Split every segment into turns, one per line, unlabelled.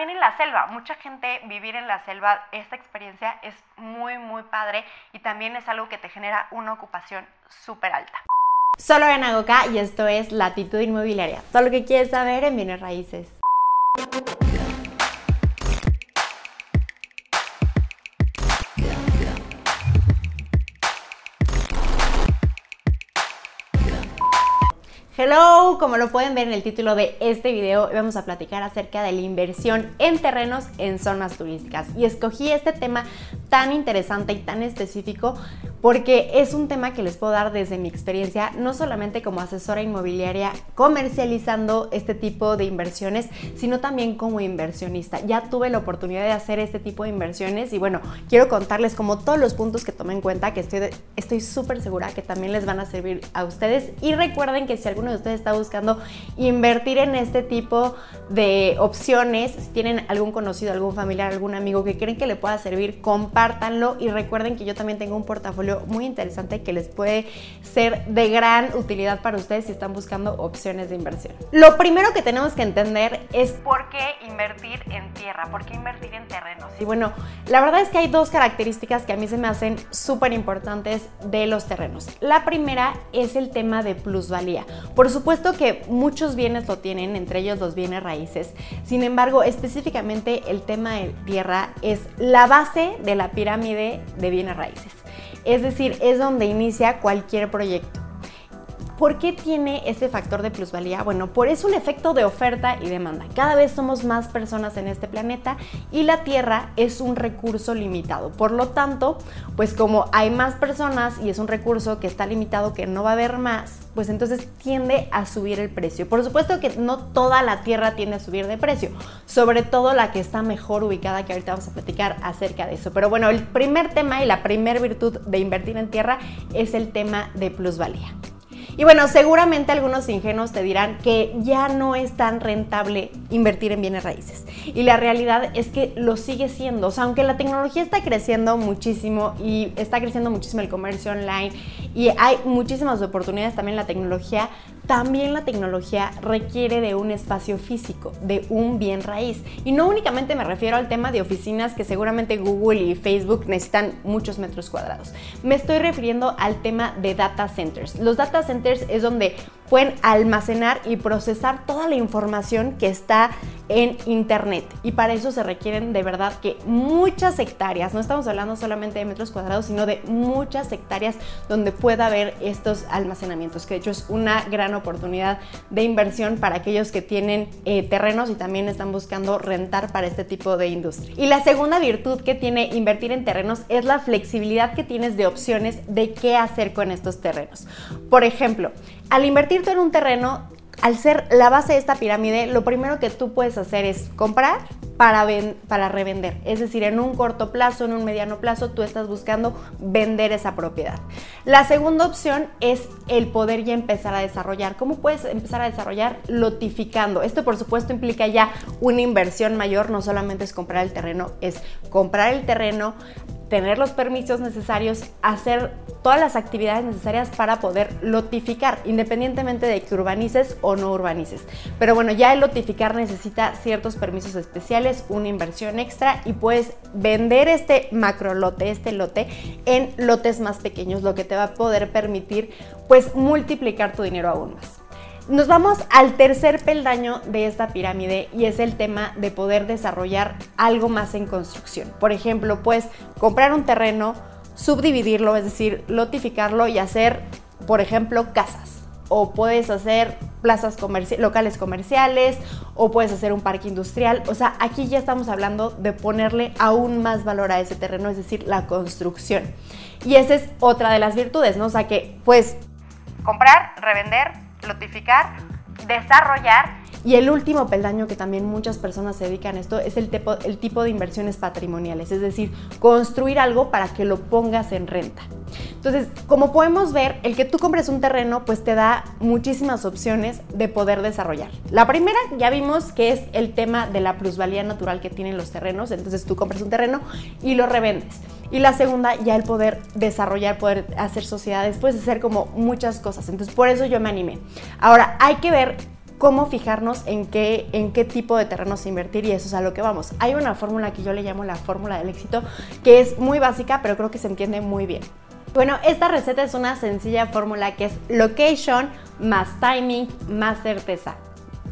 también en la selva. Mucha gente vivir en la selva, esta experiencia es muy, muy padre y también es algo que te genera una ocupación súper alta.
Solo en Agoca y esto es Latitud Inmobiliaria. Todo lo que quieres saber en bienes raíces. Hello, como lo pueden ver en el título de este video, vamos a platicar acerca de la inversión en terrenos en zonas turísticas. Y escogí este tema tan interesante y tan específico porque es un tema que les puedo dar desde mi experiencia, no solamente como asesora inmobiliaria comercializando este tipo de inversiones, sino también como inversionista. Ya tuve la oportunidad de hacer este tipo de inversiones y bueno, quiero contarles como todos los puntos que tomé en cuenta que estoy súper segura que también les van a servir a ustedes. Y recuerden que si alguno de ustedes está buscando invertir en este tipo de opciones, si tienen algún conocido, algún familiar, algún amigo que creen que le pueda servir, compártanlo y recuerden que yo también tengo un portafolio muy interesante que les puede ser de gran utilidad para ustedes si están buscando opciones de inversión. Lo primero que tenemos que entender es
por qué invertir en tierra, por qué invertir en terrenos.
Y bueno, la verdad es que hay dos características que a mí se me hacen súper importantes de los terrenos. La primera es el tema de plusvalía. Por supuesto que muchos bienes lo tienen, entre ellos los bienes raíces. Sin embargo, específicamente el tema de tierra es la base de la pirámide de bienes raíces. Es decir, es donde inicia cualquier proyecto. ¿Por qué tiene este factor de plusvalía? Bueno, por eso un efecto de oferta y demanda. Cada vez somos más personas en este planeta y la Tierra es un recurso limitado. Por lo tanto, pues como hay más personas y es un recurso que está limitado, que no va a haber más, pues entonces tiende a subir el precio. Por supuesto que no toda la Tierra tiende a subir de precio, sobre todo la que está mejor ubicada, que ahorita vamos a platicar acerca de eso. Pero bueno, el primer tema y la primera virtud de invertir en tierra es el tema de plusvalía. Y bueno, seguramente algunos ingenuos te dirán que ya no es tan rentable invertir en bienes raíces. Y la realidad es que lo sigue siendo. O sea, aunque la tecnología está creciendo muchísimo y está creciendo muchísimo el comercio online y hay muchísimas oportunidades también la tecnología, también la tecnología requiere de un espacio físico, de un bien raíz. Y no únicamente me refiero al tema de oficinas que seguramente Google y Facebook necesitan muchos metros cuadrados. Me estoy refiriendo al tema de data centers. Los data centers es donde pueden almacenar y procesar toda la información que está en Internet. Y para eso se requieren de verdad que muchas hectáreas, no estamos hablando solamente de metros cuadrados, sino de muchas hectáreas donde pueda haber estos almacenamientos, que de hecho es una gran oportunidad de inversión para aquellos que tienen eh, terrenos y también están buscando rentar para este tipo de industria. Y la segunda virtud que tiene invertir en terrenos es la flexibilidad que tienes de opciones de qué hacer con estos terrenos. Por ejemplo, al invertir en un terreno, al ser la base de esta pirámide, lo primero que tú puedes hacer es comprar para, revender. Es decir, en un corto plazo, en un mediano plazo, tú estás buscando vender esa propiedad. La segunda opción es el poder ya empezar a desarrollar. ¿Cómo puedes empezar a desarrollar? Lotificando. Esto, por supuesto, implica ya una inversión mayor. No solamente es comprar el terreno, es comprar el terreno, tener los permisos necesarios, hacer todas las actividades necesarias para poder lotificar, independientemente de que urbanices o no urbanices. Pero bueno, ya el lotificar necesita ciertos permisos especiales, una inversión extra y puedes vender este macro lote, este lote, en lotes más pequeños, lo que te va a poder permitir pues multiplicar tu dinero aún más. Nos vamos al tercer peldaño de esta pirámide y es el tema de poder desarrollar algo más en construcción. Por ejemplo, puedes comprar un terreno, subdividirlo, es decir, lotificarlo y hacer, por ejemplo, casas. O puedes hacer plazas locales comerciales o puedes hacer un parque industrial. O sea, aquí ya estamos hablando de ponerle aún más valor a ese terreno, es decir, la construcción. Y esa es otra de las virtudes, ¿no? O sea, que pues
comprar, revender, notificar, desarrollar.
Y el último peldaño que también muchas personas se dedican a esto es el tipo, el tipo de inversiones patrimoniales, es decir, construir algo para que lo pongas en renta. Entonces, como podemos ver, el que tú compres un terreno pues te da muchísimas opciones de poder desarrollar. La primera ya vimos que es el tema de la plusvalía natural que tienen los terrenos, entonces tú compras un terreno y lo revendes. Y la segunda, ya el poder desarrollar, poder hacer sociedades, puedes hacer como muchas cosas. Entonces, por eso yo me animé. Ahora, hay que ver cómo fijarnos en qué, en qué tipo de terrenos invertir y eso es a lo que vamos. Hay una fórmula que yo le llamo la fórmula del éxito, que es muy básica, pero creo que se entiende muy bien. Bueno, esta receta es una sencilla fórmula que es location más timing más certeza.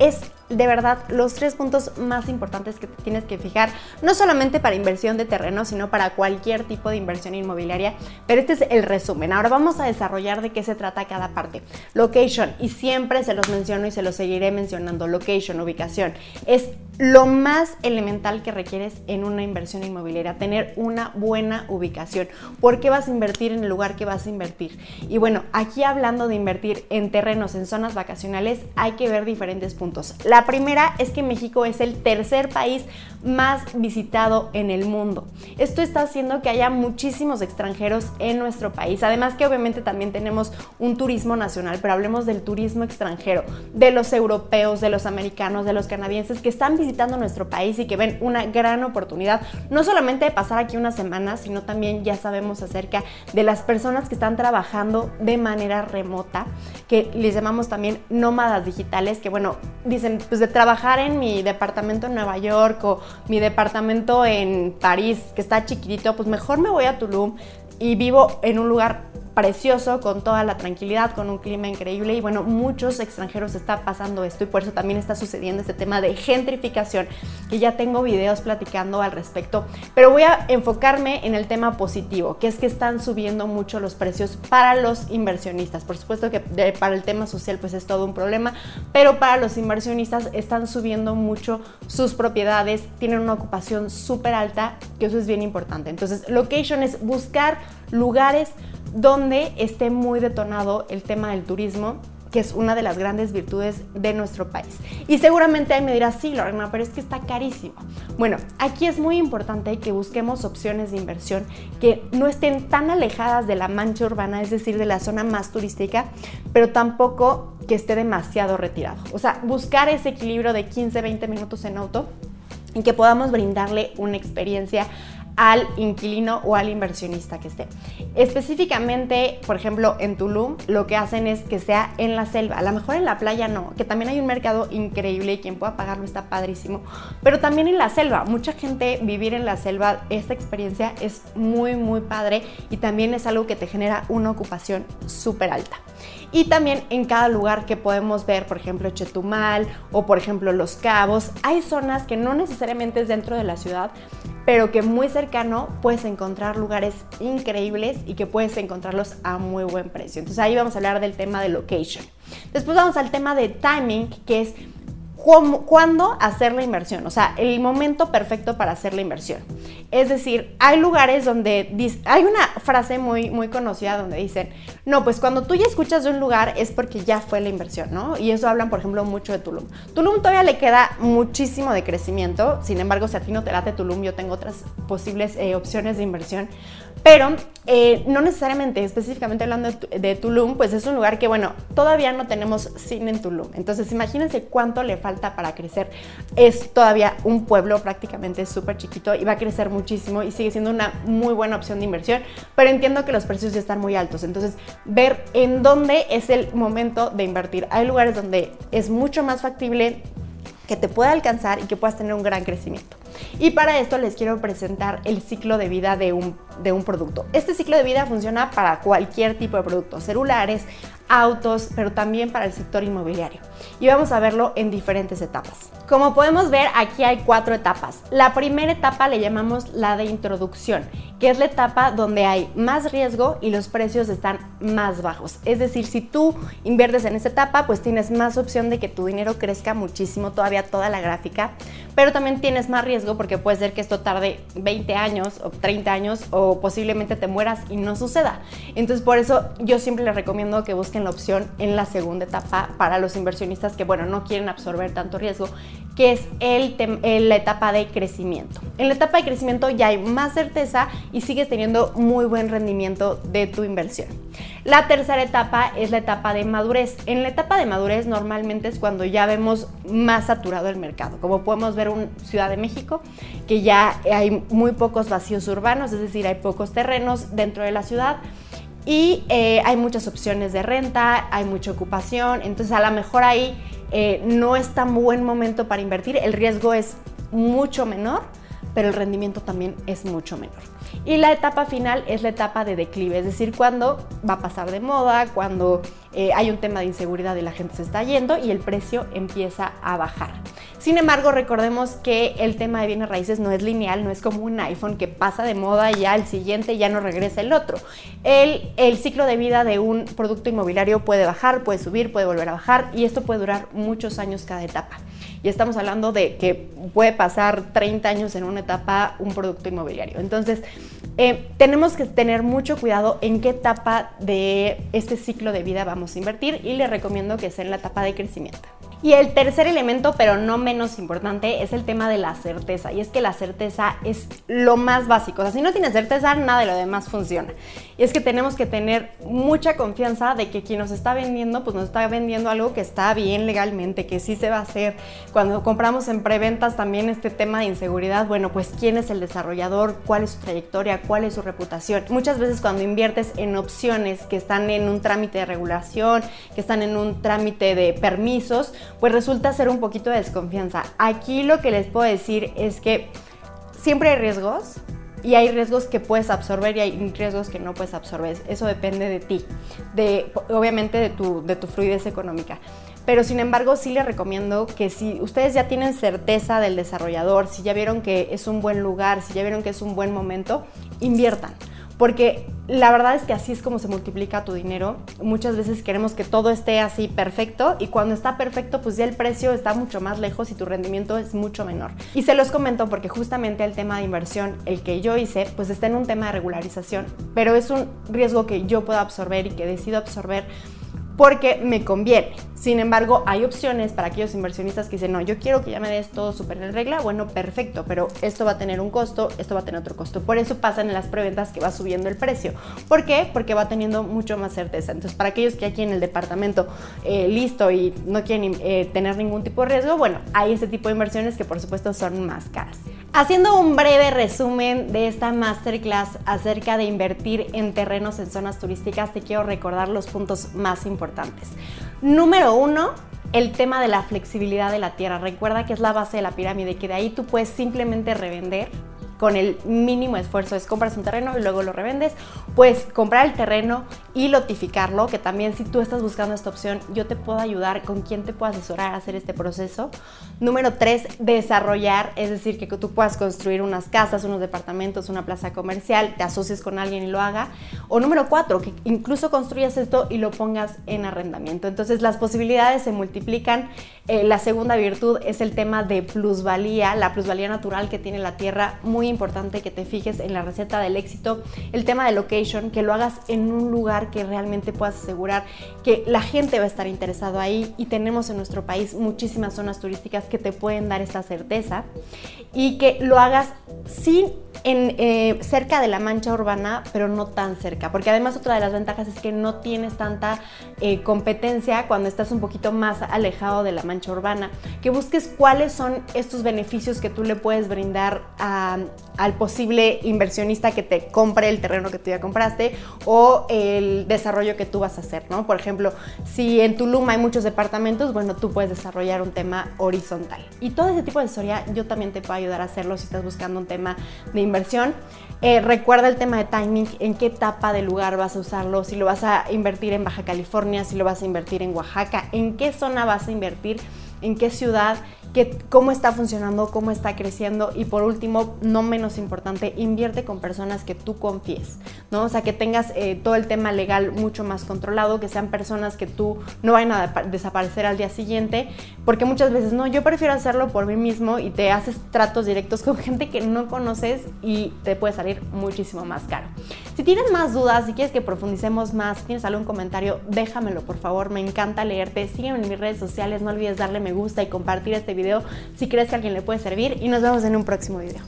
Es de verdad los tres puntos más importantes que tienes que fijar, no solamente para inversión de terreno, sino para cualquier tipo de inversión inmobiliaria. Pero este es el resumen. Ahora vamos a desarrollar de qué se trata cada parte. Location, y siempre se los menciono y se los seguiré mencionando. Location, ubicación, es lo más elemental que requieres en una inversión inmobiliaria, tener una buena ubicación. ¿Por qué vas a invertir en el lugar que vas a invertir? Y bueno, aquí hablando de invertir en terrenos, en zonas vacacionales, hay que ver diferentes puntos. Primera es que México es el tercer país más visitado en el mundo. Esto está haciendo que haya muchísimos extranjeros en nuestro país. Además que obviamente también tenemos un turismo nacional, pero hablemos del turismo extranjero, de los europeos, de los americanos, de los canadienses que están visitando nuestro país y que ven una gran oportunidad, no solamente de pasar aquí una semana, sino también ya sabemos acerca de las personas que están trabajando de manera remota, que les llamamos también nómadas digitales, que bueno, dicen, pues de trabajar en mi departamento en Nueva York o mi departamento en París, que está chiquitito, pues mejor me voy a Tulum y vivo en un lugar precioso, con toda la tranquilidad, con un clima increíble y bueno, muchos extranjeros está pasando esto y por eso también está sucediendo este tema de gentrificación, que ya tengo videos platicando al respecto, pero voy a enfocarme en el tema positivo, que es que están subiendo mucho los precios para los inversionistas. Por supuesto que para el tema social pues es todo un problema, pero para los inversionistas están subiendo mucho sus propiedades, tienen una ocupación súper alta, que eso es bien importante. Entonces, location es buscar lugares donde esté muy detonado el tema del turismo que es una de las grandes virtudes de nuestro país. Y seguramente ahí me dirás, sí, Lorena, pero es que está carísimo. Bueno, aquí es muy importante que busquemos opciones de inversión que no estén tan alejadas de la mancha urbana, es decir, de la zona más turística, pero tampoco que esté demasiado retirado. O sea, buscar ese equilibrio de 15, 20 minutos en auto en que podamos brindarle una experiencia al inquilino o al inversionista que esté. Específicamente, por ejemplo, en Tulum, lo que hacen es que sea en la selva. A lo mejor en la playa no, que también hay un mercado increíble y quien pueda pagarlo está padrísimo. Pero también en la selva. Mucha gente vivir en la selva, esta experiencia es muy, muy padre y también es algo que te genera una ocupación súper alta. Y también en cada lugar que podemos ver, por ejemplo, Chetumal o por ejemplo Los Cabos, hay zonas que no necesariamente es dentro de la ciudad, pero que muy cercano puedes encontrar lugares increíbles y que puedes encontrarlos a muy buen precio. Entonces ahí vamos a hablar del tema de location. Después vamos al tema de timing, que es cuándo hacer la inversión, o sea, el momento perfecto para hacer la inversión. Es decir, hay lugares donde hay una frase muy muy conocida donde dicen, "No, pues cuando tú ya escuchas de un lugar es porque ya fue la inversión", ¿no? Y eso hablan, por ejemplo, mucho de Tulum. Tulum todavía le queda muchísimo de crecimiento, sin embargo, si a ti no te late Tulum, yo tengo otras posibles eh, opciones de inversión, pero eh, no necesariamente, específicamente hablando de, Tulum, pues es un lugar que, bueno, todavía no tenemos cine en Tulum. Entonces, imagínense cuánto le falta para crecer. Es todavía un pueblo prácticamente súper chiquito y va a crecer muchísimo y sigue siendo una muy buena opción de inversión, pero entiendo que los precios ya están muy altos. Entonces, ver en dónde es el momento de invertir. Hay lugares donde es mucho más factible que te pueda alcanzar y que puedas tener un gran crecimiento. Y para esto les quiero presentar el ciclo de vida de un, de un producto. Este ciclo de vida funciona para cualquier tipo de producto, celulares, autos, pero también para el sector inmobiliario. Y vamos a verlo en diferentes etapas. Como podemos ver, aquí hay cuatro etapas. La primera etapa le llamamos la de introducción, que es la etapa donde hay más riesgo y los precios están más bajos. Es decir, si tú inviertes en esta etapa, pues tienes más opción de que tu dinero crezca muchísimo, todavía toda la gráfica, pero también tienes más riesgo porque puede ser que esto tarde 20 años o 30 años o posiblemente te mueras y no suceda. Entonces, por eso yo siempre les recomiendo que busquen la opción en la segunda etapa para los inversionistas que, bueno, no quieren absorber tanto riesgo, que es el la etapa de crecimiento. En la etapa de crecimiento ya hay más certeza y sigues teniendo muy buen rendimiento de tu inversión. La tercera etapa es la etapa de madurez. En la etapa de madurez normalmente es cuando ya vemos más saturado el mercado, como podemos ver en Ciudad de México, que ya hay muy pocos vacíos urbanos, es decir, hay pocos terrenos dentro de la ciudad y eh, hay muchas opciones de renta, hay mucha ocupación, entonces a lo mejor ahí eh, no es tan buen momento para invertir, el riesgo es mucho menor, pero el rendimiento también es mucho menor. Y la etapa final es la etapa de declive, es decir, cuando va a pasar de moda, cuando eh, hay un tema de inseguridad y la gente se está yendo y el precio empieza a bajar. Sin embargo, recordemos que el tema de bienes raíces no es lineal, no es como un iPhone que pasa de moda y ya el siguiente ya no regresa el otro. El, ciclo de vida de un producto inmobiliario puede bajar, puede subir, puede volver a bajar y esto puede durar muchos años cada etapa. Y estamos hablando de que puede pasar 30 años en una etapa un producto inmobiliario. Entonces, eh, tenemos que tener mucho cuidado en qué etapa de este ciclo de vida vamos invertir y les recomiendo que sea en la etapa de crecimiento. Y el tercer elemento, pero no menos importante, es el tema de la certeza. Y es que la certeza es lo más básico. O sea, si no tienes certeza, nada de lo demás funciona. Y es que tenemos que tener mucha confianza de que quien nos está vendiendo, pues nos está vendiendo algo que está bien legalmente, que sí se va a hacer. Cuando compramos en preventas también este tema de inseguridad, bueno, pues quién es el desarrollador, cuál es su trayectoria, cuál es su reputación. Muchas veces cuando inviertes en opciones que están en un trámite de regulación, que están en un trámite de permisos, pues resulta ser un poquito de desconfianza. Aquí lo que les puedo decir es que siempre hay riesgos y hay riesgos que puedes absorber y hay riesgos que no puedes absorber. Eso depende de ti, de, obviamente de tu, de tu fluidez económica. Pero sin embargo, sí les recomiendo que si ustedes ya tienen certeza del desarrollador, si ya vieron que es un buen lugar, si ya vieron que es un buen momento, inviertan porque la verdad es que así es como se multiplica tu dinero. Muchas veces queremos que todo esté así perfecto y cuando está perfecto pues ya el precio está mucho más lejos y tu rendimiento es mucho menor. Y se los comento porque justamente el tema de inversión, el que yo hice, pues está en un tema de regularización, pero es un riesgo que yo puedo absorber y que decido absorber porque me conviene. Sin embargo, hay opciones para aquellos inversionistas que dicen, no, yo quiero que ya me des todo súper en regla. Bueno, perfecto, pero esto va a tener un costo, esto va a tener otro costo. Por eso pasa en las preventas que va subiendo el precio. ¿Por qué? Porque va teniendo mucho más certeza. Entonces, para aquellos que aquí en el departamento eh, listo y no quieren eh, tener ningún tipo de riesgo, bueno, hay este tipo de inversiones que por supuesto son más caras. Haciendo un breve resumen de esta masterclass acerca de invertir en terrenos en zonas turísticas, te quiero recordar los puntos más importantes. Número uno, el tema de la flexibilidad de la tierra. Recuerda que es la base de la pirámide, que de ahí tú puedes simplemente revender con el mínimo esfuerzo. Es compras un terreno y luego lo revendes. Pues comprar el terreno y lotificarlo, que también si tú estás buscando esta opción, yo te puedo ayudar con quien te puedo asesorar a hacer este proceso. Número tres, desarrollar, es decir, que tú puedas construir unas casas, unos departamentos, una plaza comercial, te asocies con alguien y lo haga. O número cuatro, que incluso construyas esto y lo pongas en arrendamiento. Entonces las posibilidades se multiplican. Eh, la segunda virtud es el tema de plusvalía, la plusvalía natural que tiene la tierra, muy importante que te fijes en la receta del éxito, el tema de location, que lo hagas en un lugar que realmente puedas asegurar que la gente va a estar interesado ahí y tenemos en nuestro país muchísimas zonas turísticas que te pueden dar esta certeza y que lo hagas sin en, eh, cerca de la mancha urbana, pero no tan cerca, porque además otra de las ventajas es que no tienes tanta eh, competencia cuando estás un poquito más alejado de la mancha urbana, que busques cuáles son estos beneficios que tú le puedes brindar al posible inversionista que te compre el terreno que tú ya compraste o el desarrollo que tú vas a hacer, ¿no? Por ejemplo, si en Tulum hay muchos departamentos, bueno, tú puedes desarrollar un tema horizontal. Y todo ese tipo de historia yo también te puedo ayudar a hacerlo si estás buscando un tema de inversión. Eh, recuerda el tema de timing, en qué etapa del lugar vas a usarlo, si lo vas a invertir en Baja California, si lo vas a invertir en Oaxaca, en qué zona vas a invertir, en qué ciudad cómo está funcionando, cómo está creciendo y por último, no menos importante, invierte con personas que tú confíes, ¿no? O sea, que tengas eh, todo el tema legal mucho más controlado, que sean personas que tú no vayan a desaparecer al día siguiente, porque muchas veces no, yo prefiero hacerlo por mí mismo y te haces tratos directos con gente que no conoces y te puede salir muchísimo más caro. Si tienes más dudas, si quieres que profundicemos más, si tienes algún comentario, déjamelo por favor, me encanta leerte, sígueme en mis redes sociales, no olvides darle me gusta y compartir este video si crees que a alguien le puede servir. Y nos vemos en un próximo video.